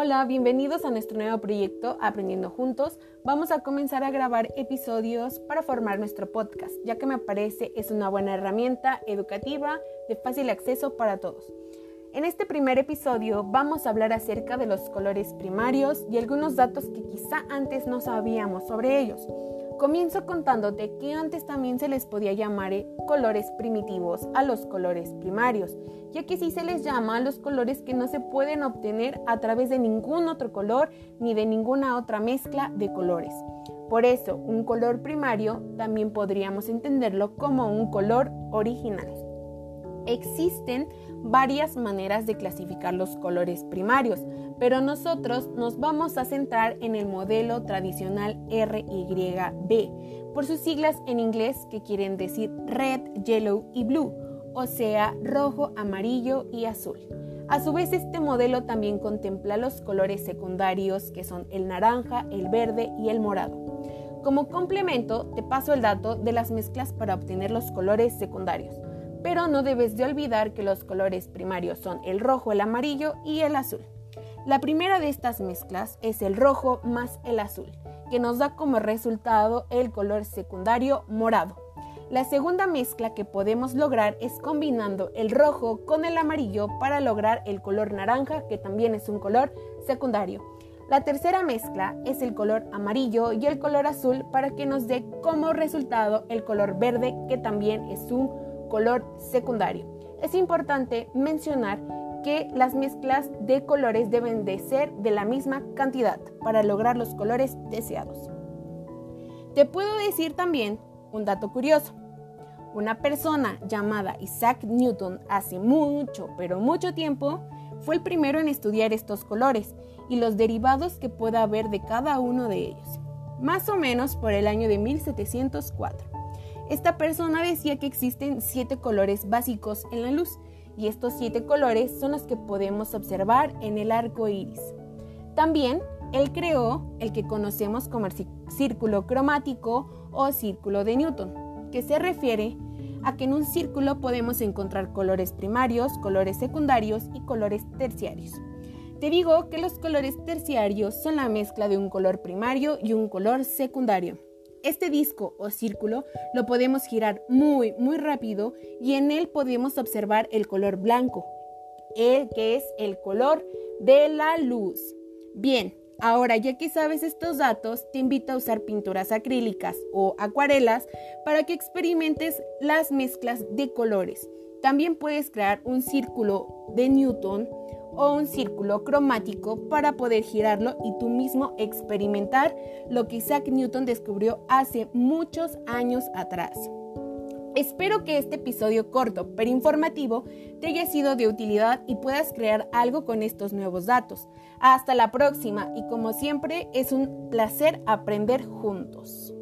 Hola, bienvenidos a nuestro nuevo proyecto Aprendiendo Juntos. Vamos a comenzar a grabar episodios para formar nuestro podcast, ya que me parece es una buena herramienta educativa de fácil acceso para todos. En este primer episodio vamos a hablar acerca de los colores primarios y algunos datos que quizá antes no sabíamos sobre ellos. Comienzo contándote que antes también se les podía llamar eh, colores primitivos a los colores primarios, ya que sí se les llama a los colores que no se pueden obtener a través de ningún otro color ni de ninguna otra mezcla de colores. Por eso, un color primario también podríamos entenderlo como un color original. Existen varias maneras de clasificar los colores primarios, pero nosotros nos vamos a centrar en el modelo tradicional RYB, por sus siglas en inglés que quieren decir red, yellow y blue, o sea, rojo, amarillo y azul. A su vez, este modelo también contempla los colores secundarios que son el naranja, el verde y el morado. Como complemento, te paso el dato de las mezclas para obtener los colores secundarios pero no debes de olvidar que los colores primarios son el rojo, el amarillo y el azul. La primera de estas mezclas es el rojo más el azul, que nos da como resultado el color secundario morado. La segunda mezcla que podemos lograr es combinando el rojo con el amarillo para lograr el color naranja, que también es un color secundario. La tercera mezcla es el color amarillo y el color azul para que nos dé como resultado el color verde, que también es un color secundario. Es importante mencionar que las mezclas de colores deben de ser de la misma cantidad para lograr los colores deseados. Te puedo decir también un dato curioso. Una persona llamada Isaac Newton hace mucho, pero mucho tiempo, fue el primero en estudiar estos colores y los derivados que pueda haber de cada uno de ellos, más o menos por el año de 1704. Esta persona decía que existen siete colores básicos en la luz y estos siete colores son los que podemos observar en el arco iris. También él creó el que conocemos como el círculo cromático o círculo de Newton, que se refiere a que en un círculo podemos encontrar colores primarios, colores secundarios y colores terciarios. Te digo que los colores terciarios son la mezcla de un color primario y un color secundario. Este disco o círculo lo podemos girar muy, muy rápido y en él podemos observar el color blanco, el que es el color de la luz. Bien, ahora ya que sabes estos datos, te invito a usar pinturas acrílicas o acuarelas para que experimentes las mezclas de colores. También puedes crear un círculo de Newton o un círculo cromático para poder girarlo y tú mismo experimentar lo que Isaac Newton descubrió hace muchos años atrás. Espero que este episodio corto pero informativo te haya sido de utilidad y puedas crear algo con estos nuevos datos. Hasta la próxima y como siempre es un placer aprender juntos.